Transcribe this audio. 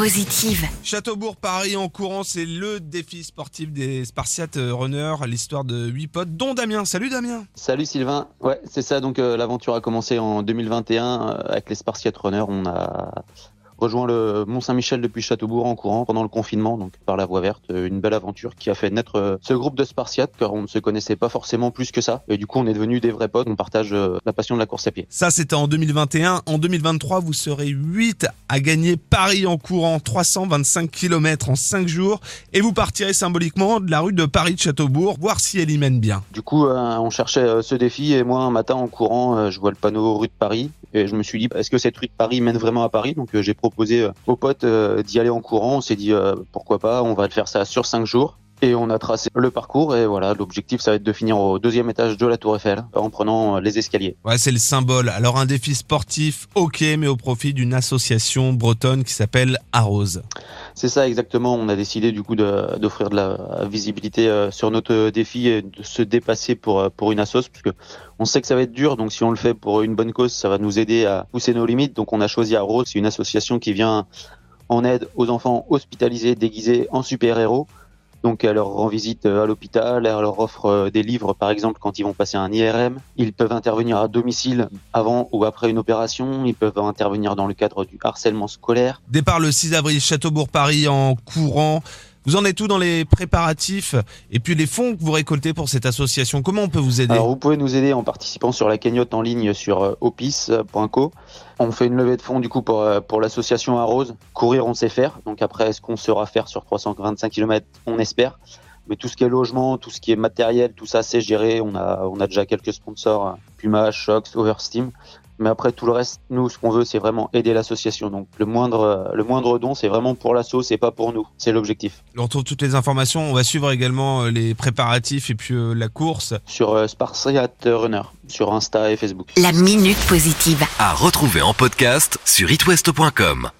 positive. Châteaubourg Paris en courant, c'est le défi sportif des Spartiates Runners, l'histoire de huit potes, dont Damien. Salut Damien. Salut Sylvain. Ouais, c'est ça. Donc euh, l'aventure a commencé en 2021 euh, avec les Spartiates Runners. On a rejoint le Mont Saint-Michel depuis Châteaubourg en courant pendant le confinement, donc par la voie verte. Euh, une belle aventure qui a fait naître euh, ce groupe de Spartiates, car on ne se connaissait pas forcément plus que ça. Et du coup, on est devenus des vrais potes. On partage euh, la passion de la course à pied. Ça, c'était en 2021. En 2023, vous serez 8 à gagner Paris en courant 325 km en 5 jours. Et vous partirez symboliquement de la rue de Paris de Châteaubourg, voir si elle y mène bien. Du coup, on cherchait ce défi et moi, un matin en courant, je vois le panneau rue de Paris et je me suis dit, est-ce que cette rue de Paris mène vraiment à Paris? Donc j'ai proposé aux potes d'y aller en courant. On s'est dit, pourquoi pas, on va faire ça sur cinq jours. Et on a tracé le parcours et voilà, l'objectif ça va être de finir au deuxième étage de la Tour Eiffel en prenant les escaliers. Ouais, c'est le symbole. Alors un défi sportif, ok, mais au profit d'une association bretonne qui s'appelle Arrose. C'est ça exactement. On a décidé du coup d'offrir de, la visibilité euh, sur notre défi et de se dépasser pour euh, pour une assoce parce que on sait que ça va être dur. Donc si on le fait pour une bonne cause, ça va nous aider à pousser nos limites. Donc on a choisi Arrose, c'est une association qui vient en aide aux enfants hospitalisés déguisés en super-héros. Donc elle leur rend visite euh, à l'hôpital, elle leur offre euh, des livres par exemple quand ils vont passer un IRM. Ils peuvent intervenir à domicile avant ou après une opération, ils peuvent intervenir dans le cadre du harcèlement scolaire. Départ le 6 avril, Châteaubourg-Paris en courant. Vous en êtes tout dans les préparatifs et puis les fonds que vous récoltez pour cette association? Comment on peut vous aider? Alors vous pouvez nous aider en participant sur la cagnotte en ligne sur euh, opis.co. On fait une levée de fonds du coup pour, euh, pour l'association Arrose. Courir on sait faire. Donc après est-ce qu'on saura faire sur 325 km On espère. Mais tout ce qui est logement, tout ce qui est matériel, tout ça c'est géré. On a, on a déjà quelques sponsors, Puma, Shox, Oversteam. Mais après tout le reste, nous, ce qu'on veut, c'est vraiment aider l'association. Donc le moindre, le moindre don, c'est vraiment pour l'asso, c'est pas pour nous. C'est l'objectif. On retrouve toutes les informations. On va suivre également euh, les préparatifs et puis euh, la course sur euh, Spartiate Runner sur Insta et Facebook. La minute positive à retrouver en podcast sur itwest.com.